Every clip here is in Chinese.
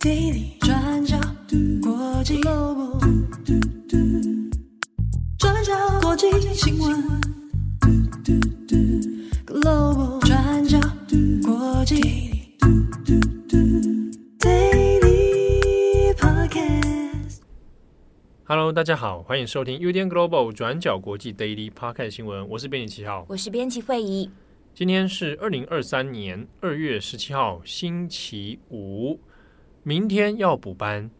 Daily 转角国际 Global 转角国际新闻 Global 转角国际 Daily Podcast。Hello，大家好，欢迎收听 UDN Global 转角国际 Daily Podcast 新闻，我是编辑七号，我是编辑慧仪。今天是二零二三年二月十七号，星期五。明天要补班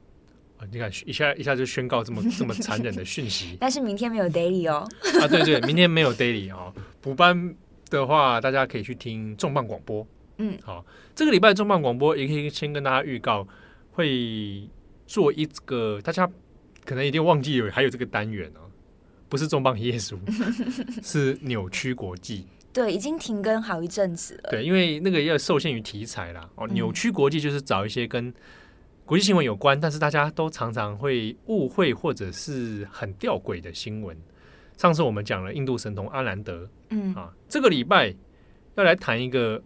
啊！你看一下一下就宣告这么 这么残忍的讯息。但是明天没有 daily 哦。啊，对对，明天没有 daily 啊。补班的话，大家可以去听重磅广播。嗯，好，这个礼拜重磅广播也可以先跟大家预告，会做一个大家可能一定忘记有还有这个单元哦，不是重磅耶稣，是扭曲国际。对，已经停更好一阵子了。对，因为那个要受限于题材啦。哦，扭曲国际就是找一些跟国际新闻有关，但是大家都常常会误会或者是很吊诡的新闻。上次我们讲了印度神童阿兰德，嗯啊，这个礼拜要来谈一个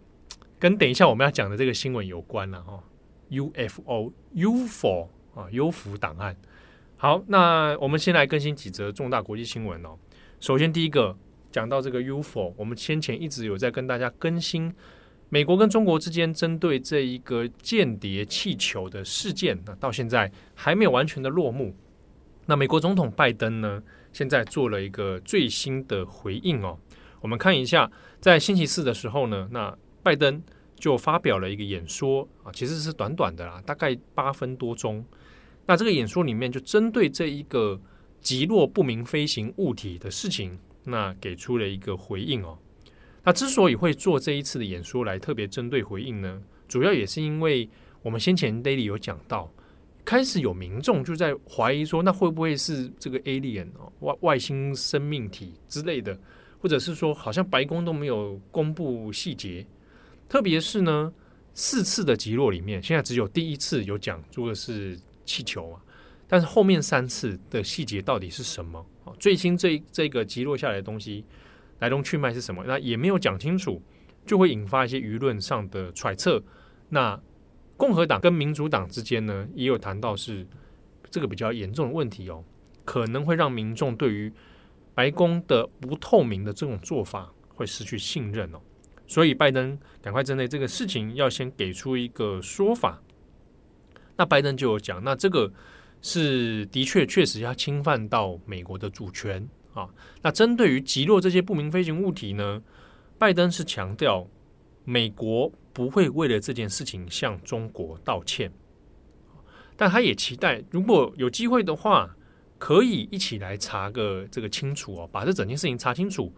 跟等一下我们要讲的这个新闻有关了哈。UFO、UFO 啊，幽浮档案。好，那我们先来更新几则重大国际新闻哦。首先第一个。讲到这个 UFO，我们先前一直有在跟大家更新美国跟中国之间针对这一个间谍气球的事件，那到现在还没有完全的落幕。那美国总统拜登呢，现在做了一个最新的回应哦。我们看一下，在星期四的时候呢，那拜登就发表了一个演说啊，其实是短短的啦，大概八分多钟。那这个演说里面就针对这一个击落不明飞行物体的事情。那给出了一个回应哦。那之所以会做这一次的演说来特别针对回应呢，主要也是因为我们先前 daily 有讲到，开始有民众就在怀疑说，那会不会是这个 alien 哦，外外星生命体之类的，或者是说好像白宫都没有公布细节，特别是呢四次的击落里面，现在只有第一次有讲说的是气球啊，但是后面三次的细节到底是什么？最新这这个击落下来的东西来龙去脉是什么？那也没有讲清楚，就会引发一些舆论上的揣测。那共和党跟民主党之间呢，也有谈到是这个比较严重的问题哦，可能会让民众对于白宫的不透明的这种做法会失去信任哦。所以拜登赶快针对这个事情要先给出一个说法。那拜登就有讲，那这个。是的确，确实要侵犯到美国的主权啊。那针对于击落这些不明飞行物体呢，拜登是强调美国不会为了这件事情向中国道歉，但他也期待如果有机会的话，可以一起来查个这个清楚哦，把这整件事情查清楚，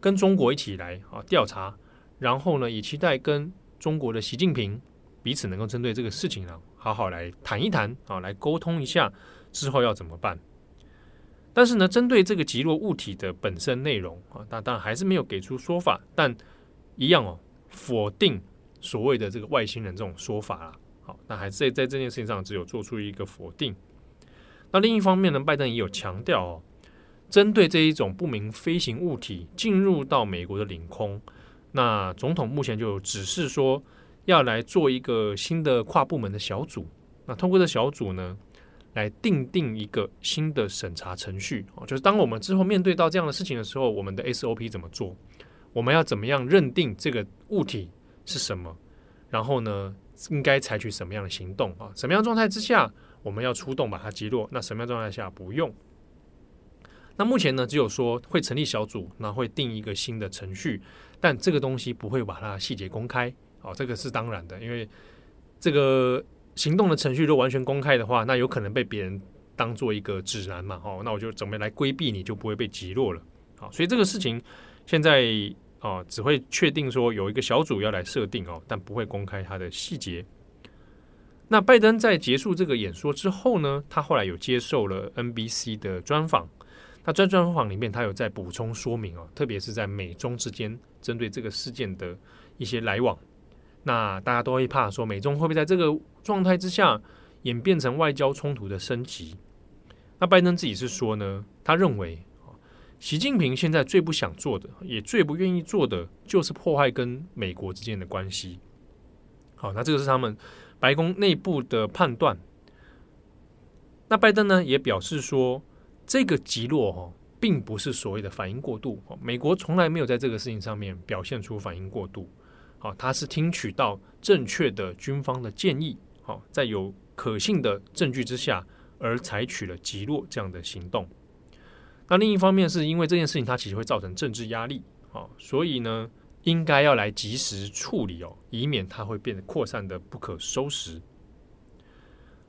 跟中国一起来啊调查，然后呢，也期待跟中国的习近平彼此能够针对这个事情啊。好好来谈一谈啊，来沟通一下之后要怎么办。但是呢，针对这个击落物体的本身内容啊，那当然还是没有给出说法，但一样哦，否定所谓的这个外星人这种说法啦。好，那还是在在这件事情上只有做出一个否定。那另一方面呢，拜登也有强调哦，针对这一种不明飞行物体进入到美国的领空，那总统目前就只是说。要来做一个新的跨部门的小组，那通过这小组呢，来定定一个新的审查程序哦，就是当我们之后面对到这样的事情的时候，我们的 SOP 怎么做？我们要怎么样认定这个物体是什么？然后呢，应该采取什么样的行动啊？什么样状态之下我们要出动把它击落？那什么样状态下不用？那目前呢，只有说会成立小组，那会定一个新的程序，但这个东西不会把它细节公开。哦，这个是当然的，因为这个行动的程序如果完全公开的话，那有可能被别人当做一个指南嘛。哦，那我就准备来规避你，就不会被击落了。好，所以这个事情现在哦，只会确定说有一个小组要来设定哦，但不会公开它的细节。那拜登在结束这个演说之后呢，他后来有接受了 NBC 的专访。那在专访里面，他有在补充说明哦，特别是在美中之间针对这个事件的一些来往。那大家都会怕说，美中会不会在这个状态之下演变成外交冲突的升级？那拜登自己是说呢，他认为习近平现在最不想做的，也最不愿意做的，就是破坏跟美国之间的关系。好，那这个是他们白宫内部的判断。那拜登呢也表示说，这个击落哦，并不是所谓的反应过度。美国从来没有在这个事情上面表现出反应过度。好，他是听取到正确的军方的建议，好，在有可信的证据之下，而采取了击落这样的行动。那另一方面，是因为这件事情它其实会造成政治压力，好，所以呢，应该要来及时处理哦，以免它会变得扩散得不可收拾。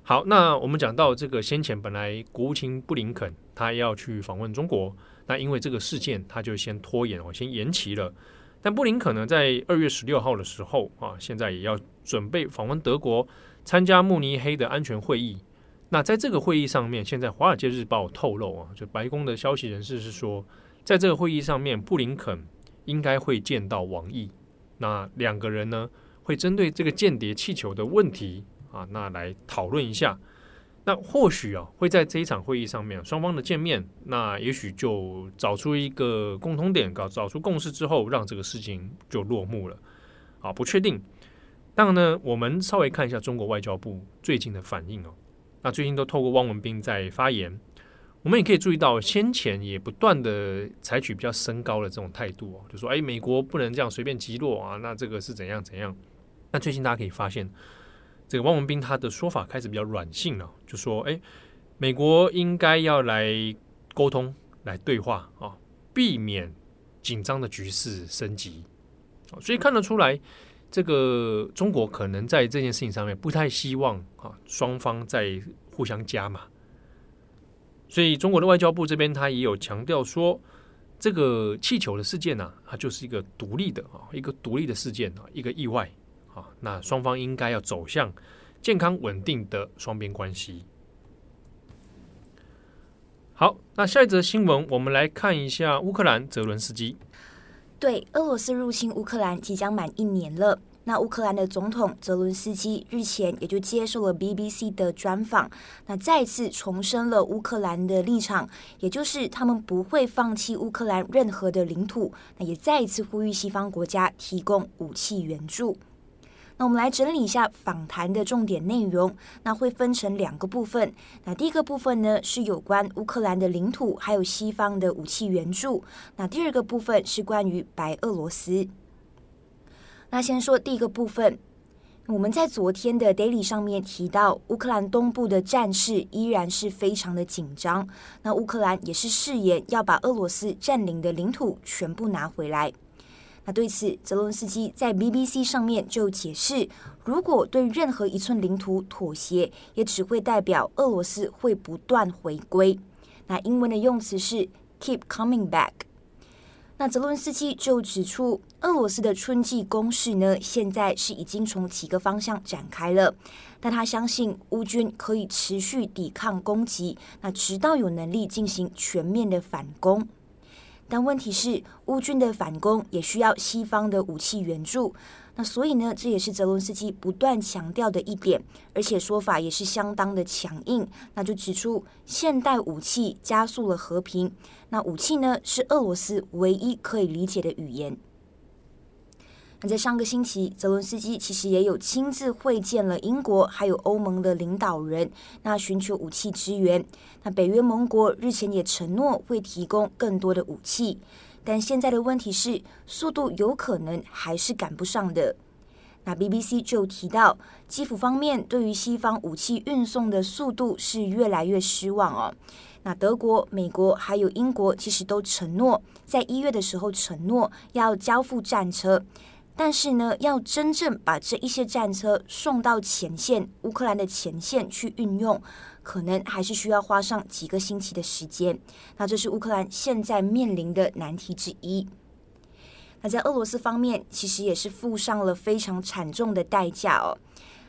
好，那我们讲到这个先前本来国务卿布林肯他要去访问中国，那因为这个事件他就先拖延哦，先延期了。但布林肯呢，在二月十六号的时候啊，现在也要准备访问德国，参加慕尼黑的安全会议。那在这个会议上面，现在《华尔街日报》透露啊，就白宫的消息人士是说，在这个会议上面，布林肯应该会见到王毅。那两个人呢，会针对这个间谍气球的问题。啊，那来讨论一下，那或许啊会在这一场会议上面双方的见面，那也许就找出一个共同点，搞找出共识之后，让这个事情就落幕了。啊，不确定。当然呢，我们稍微看一下中国外交部最近的反应哦。那最近都透过汪文斌在发言，我们也可以注意到先前也不断的采取比较升高的这种态度哦，就说哎，美国不能这样随便击落啊，那这个是怎样怎样。那最近大家可以发现。这个汪文斌他的说法开始比较软性了，就说：“哎，美国应该要来沟通、来对话啊，避免紧张的局势升级。”所以看得出来，这个中国可能在这件事情上面不太希望啊双方在互相加码。所以中国的外交部这边他也有强调说，这个气球的事件呢，它就是一个独立的啊，一个独立的事件啊，一个意外。好，那双方应该要走向健康稳定的双边关系。好，那下一则新闻，我们来看一下乌克兰泽伦斯基。对，俄罗斯入侵乌克兰即将满一年了。那乌克兰的总统泽伦斯基日前也就接受了 BBC 的专访，那再次重申了乌克兰的立场，也就是他们不会放弃乌克兰任何的领土。那也再一次呼吁西方国家提供武器援助。那我们来整理一下访谈的重点内容，那会分成两个部分。那第一个部分呢，是有关乌克兰的领土，还有西方的武器援助。那第二个部分是关于白俄罗斯。那先说第一个部分，我们在昨天的 Daily 上面提到，乌克兰东部的战事依然是非常的紧张。那乌克兰也是誓言要把俄罗斯占领的领土全部拿回来。那对此，泽伦斯基在 BBC 上面就解释，如果对任何一寸领土妥协，也只会代表俄罗斯会不断回归。那英文的用词是 keep coming back。那泽伦斯基就指出，俄罗斯的春季攻势呢，现在是已经从几个方向展开了，但他相信乌军可以持续抵抗攻击，那直到有能力进行全面的反攻。但问题是，乌军的反攻也需要西方的武器援助。那所以呢，这也是泽伦斯基不断强调的一点，而且说法也是相当的强硬。那就指出，现代武器加速了和平。那武器呢，是俄罗斯唯一可以理解的语言。那在上个星期，泽伦斯基其实也有亲自会见了英国还有欧盟的领导人，那寻求武器支援。那北约盟国日前也承诺会提供更多的武器，但现在的问题是，速度有可能还是赶不上的。那 BBC 就提到，基辅方面对于西方武器运送的速度是越来越失望哦。那德国、美国还有英国其实都承诺，在一月的时候承诺要交付战车。但是呢，要真正把这一些战车送到前线，乌克兰的前线去运用，可能还是需要花上几个星期的时间。那这是乌克兰现在面临的难题之一。那在俄罗斯方面，其实也是付上了非常惨重的代价哦。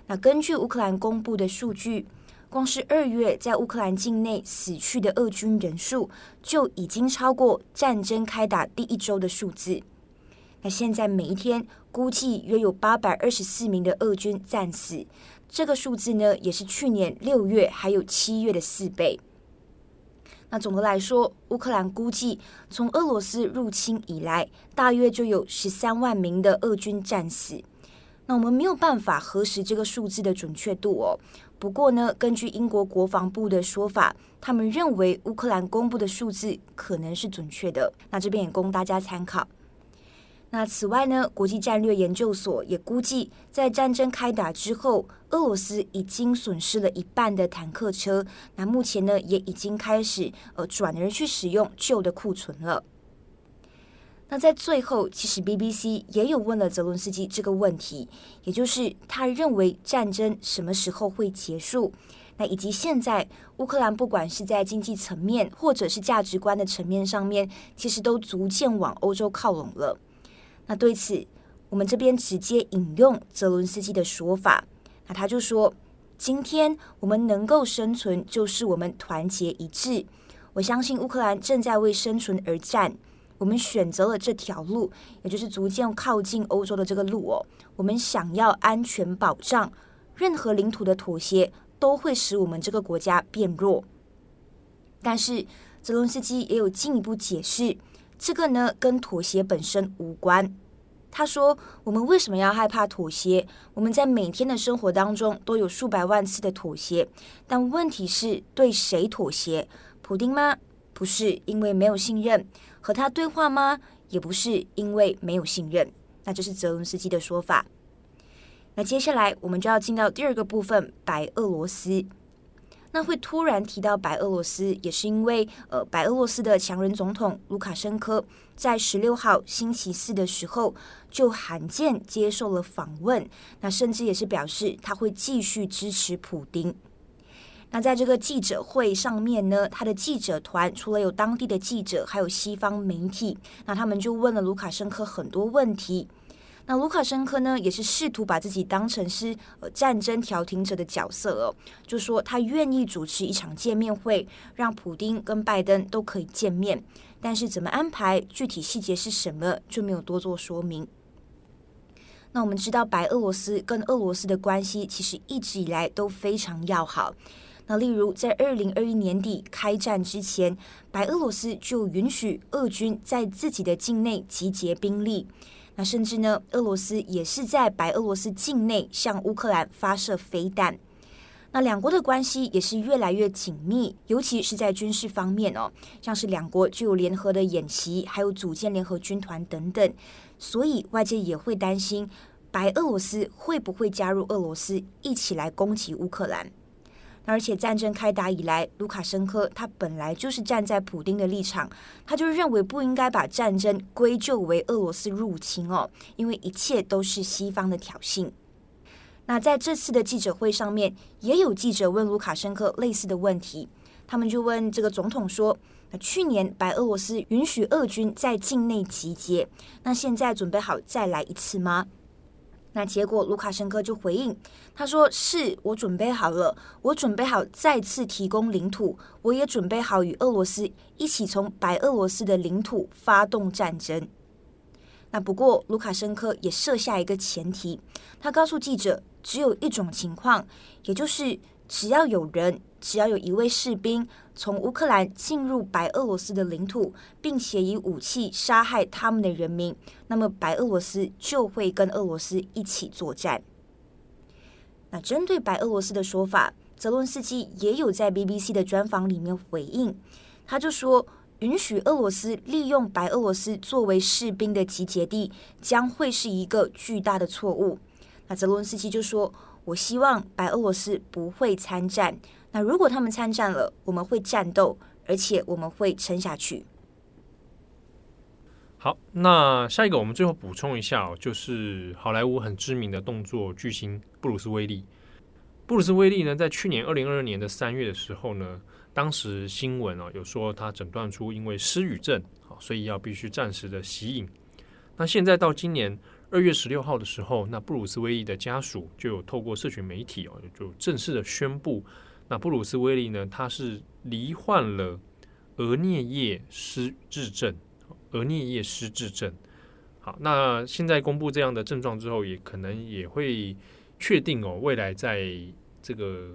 那根据乌克兰公布的数据，光是二月在乌克兰境内死去的俄军人数，就已经超过战争开打第一周的数字。那现在每一天估计约有八百二十四名的俄军战死，这个数字呢，也是去年六月还有七月的四倍。那总的来说，乌克兰估计从俄罗斯入侵以来，大约就有十三万名的俄军战死。那我们没有办法核实这个数字的准确度哦。不过呢，根据英国国防部的说法，他们认为乌克兰公布的数字可能是准确的。那这边也供大家参考。那此外呢，国际战略研究所也估计，在战争开打之后，俄罗斯已经损失了一半的坦克车。那目前呢，也已经开始呃转而去使用旧的库存了。那在最后，其实 BBC 也有问了泽伦斯基这个问题，也就是他认为战争什么时候会结束？那以及现在乌克兰不管是在经济层面，或者是价值观的层面上面，其实都逐渐往欧洲靠拢了。那对此，我们这边直接引用泽伦斯基的说法，那他就说：“今天我们能够生存，就是我们团结一致。我相信乌克兰正在为生存而战。”我们选择了这条路，也就是逐渐靠近欧洲的这个路哦。我们想要安全保障，任何领土的妥协都会使我们这个国家变弱。但是泽伦斯基也有进一步解释，这个呢跟妥协本身无关。他说：“我们为什么要害怕妥协？我们在每天的生活当中都有数百万次的妥协，但问题是对谁妥协？普丁吗？不是，因为没有信任。”和他对话吗？也不是因为没有信任，那这是泽伦斯基的说法。那接下来我们就要进到第二个部分，白俄罗斯。那会突然提到白俄罗斯，也是因为呃，白俄罗斯的强人总统卢卡申科在十六号星期四的时候就罕见接受了访问，那甚至也是表示他会继续支持普丁。那在这个记者会上面呢，他的记者团除了有当地的记者，还有西方媒体。那他们就问了卢卡申科很多问题。那卢卡申科呢，也是试图把自己当成是呃战争调停者的角色哦，就说他愿意主持一场见面会，让普丁跟拜登都可以见面。但是怎么安排，具体细节是什么，就没有多做说明。那我们知道，白俄罗斯跟俄罗斯的关系其实一直以来都非常要好。那例如，在二零二一年底开战之前，白俄罗斯就允许俄军在自己的境内集结兵力。那甚至呢，俄罗斯也是在白俄罗斯境内向乌克兰发射飞弹。那两国的关系也是越来越紧密，尤其是在军事方面哦，像是两国就有联合的演习，还有组建联合军团等等。所以外界也会担心，白俄罗斯会不会加入俄罗斯一起来攻击乌克兰？而且战争开打以来，卢卡申科他本来就是站在普丁的立场，他就认为不应该把战争归咎为俄罗斯入侵哦，因为一切都是西方的挑衅。那在这次的记者会上面，也有记者问卢卡申科类似的问题，他们就问这个总统说：“那去年白俄罗斯允许俄军在境内集结，那现在准备好再来一次吗？”那结果，卢卡申科就回应，他说：“是我准备好了，我准备好再次提供领土，我也准备好与俄罗斯一起从白俄罗斯的领土发动战争。”那不过，卢卡申科也设下一个前提，他告诉记者，只有一种情况，也就是只要有人。只要有一位士兵从乌克兰进入白俄罗斯的领土，并且以武器杀害他们的人民，那么白俄罗斯就会跟俄罗斯一起作战。那针对白俄罗斯的说法，泽伦斯基也有在 BBC 的专访里面回应，他就说，允许俄罗斯利用白俄罗斯作为士兵的集结地，将会是一个巨大的错误。那泽伦斯基就说，我希望白俄罗斯不会参战。那如果他们参战了，我们会战斗，而且我们会撑下去。好，那下一个我们最后补充一下哦，就是好莱坞很知名的动作巨星布鲁斯威利。布鲁斯威利呢，在去年二零二二年的三月的时候呢，当时新闻哦有说他诊断出因为失语症，所以要必须暂时的息影。那现在到今年二月十六号的时候，那布鲁斯威利的家属就有透过社群媒体哦，就正式的宣布。那布鲁斯威利呢？他是罹患了额颞叶失智症，额颞叶失智症。好，那现在公布这样的症状之后，也可能也会确定哦，未来在这个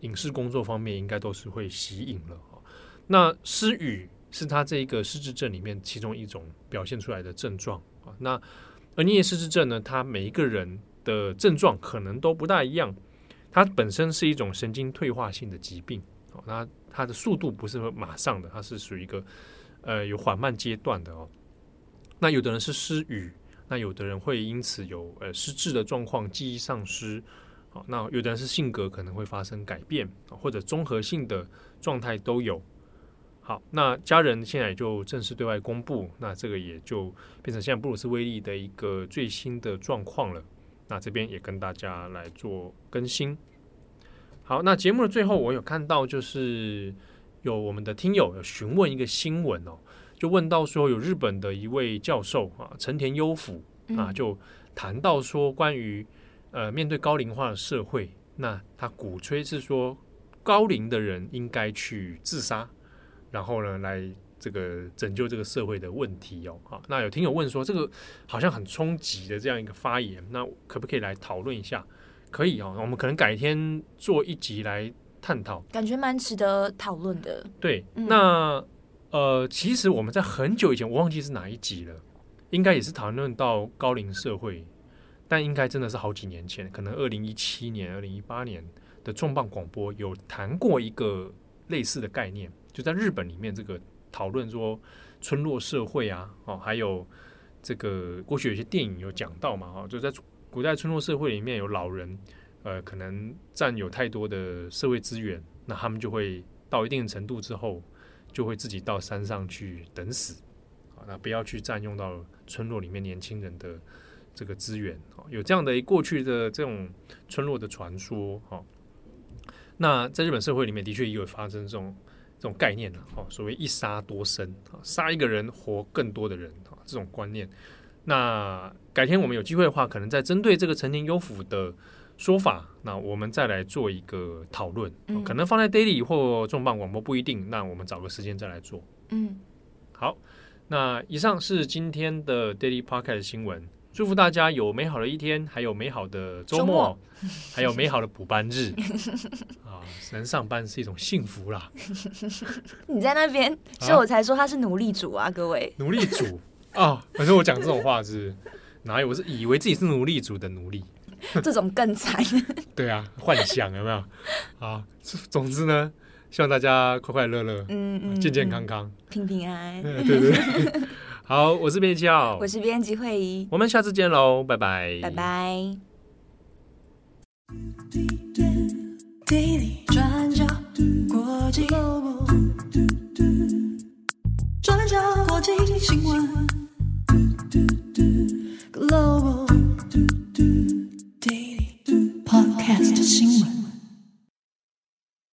影视工作方面，应该都是会息影了。那失语是他这个失智症里面其中一种表现出来的症状啊。那而颞叶失智症呢，他每一个人的症状可能都不大一样。它本身是一种神经退化性的疾病，哦，那它的速度不是说马上的，它是属于一个呃有缓慢阶段的哦。那有的人是失语，那有的人会因此有呃失智的状况，记忆丧失。好，那有的人是性格可能会发生改变，或者综合性的状态都有。好，那家人现在也就正式对外公布，那这个也就变成现在布鲁斯威利的一个最新的状况了。那这边也跟大家来做更新。好，那节目的最后，我有看到就是有我们的听友有询问一个新闻哦，就问到说有日本的一位教授啊，成田优辅啊，就谈到说关于。呃，面对高龄化的社会，那他鼓吹是说高龄的人应该去自杀，然后呢，来这个拯救这个社会的问题哦。好，那有听友问说，这个好像很冲击的这样一个发言，那可不可以来讨论一下？可以哦，我们可能改天做一集来探讨，感觉蛮值得讨论的。对，嗯、那呃，其实我们在很久以前，我忘记是哪一集了，应该也是讨论到高龄社会。但应该真的是好几年前，可能二零一七年、二零一八年的重磅广播有谈过一个类似的概念，就在日本里面这个讨论说村落社会啊，哦，还有这个过去有些电影有讲到嘛，哈，就在古代村落社会里面有老人，呃，可能占有太多的社会资源，那他们就会到一定程度之后，就会自己到山上去等死，啊，那不要去占用到村落里面年轻人的。这个资源有这样的过去的这种村落的传说哈，那在日本社会里面的确也有发生这种这种概念，所谓一杀多生，杀一个人活更多的人啊这种观念。那改天我们有机会的话，可能再针对这个成田优抚的说法，那我们再来做一个讨论，可能放在 Daily 或重磅广播不一定，那我们找个时间再来做。嗯，好，那以上是今天的 Daily Podcast 新闻。祝福大家有美好的一天，还有美好的周末，周末 还有美好的补班日啊！能上班是一种幸福啦。你在那边，所以我才说他是奴隶主啊，各位。奴隶主啊！反正我讲这种话是哪有？我是以为自己是奴隶主的奴隶，这种更惨。对啊，幻想有没有？啊，总之呢，希望大家快快乐乐，嗯嗯，健健康康，平平安安。对对对。好，我是编辑七号，我是编辑惠仪，我们下次见喽，拜拜，拜拜。转角国际转角国际新闻 Global Daily Podcast 新闻。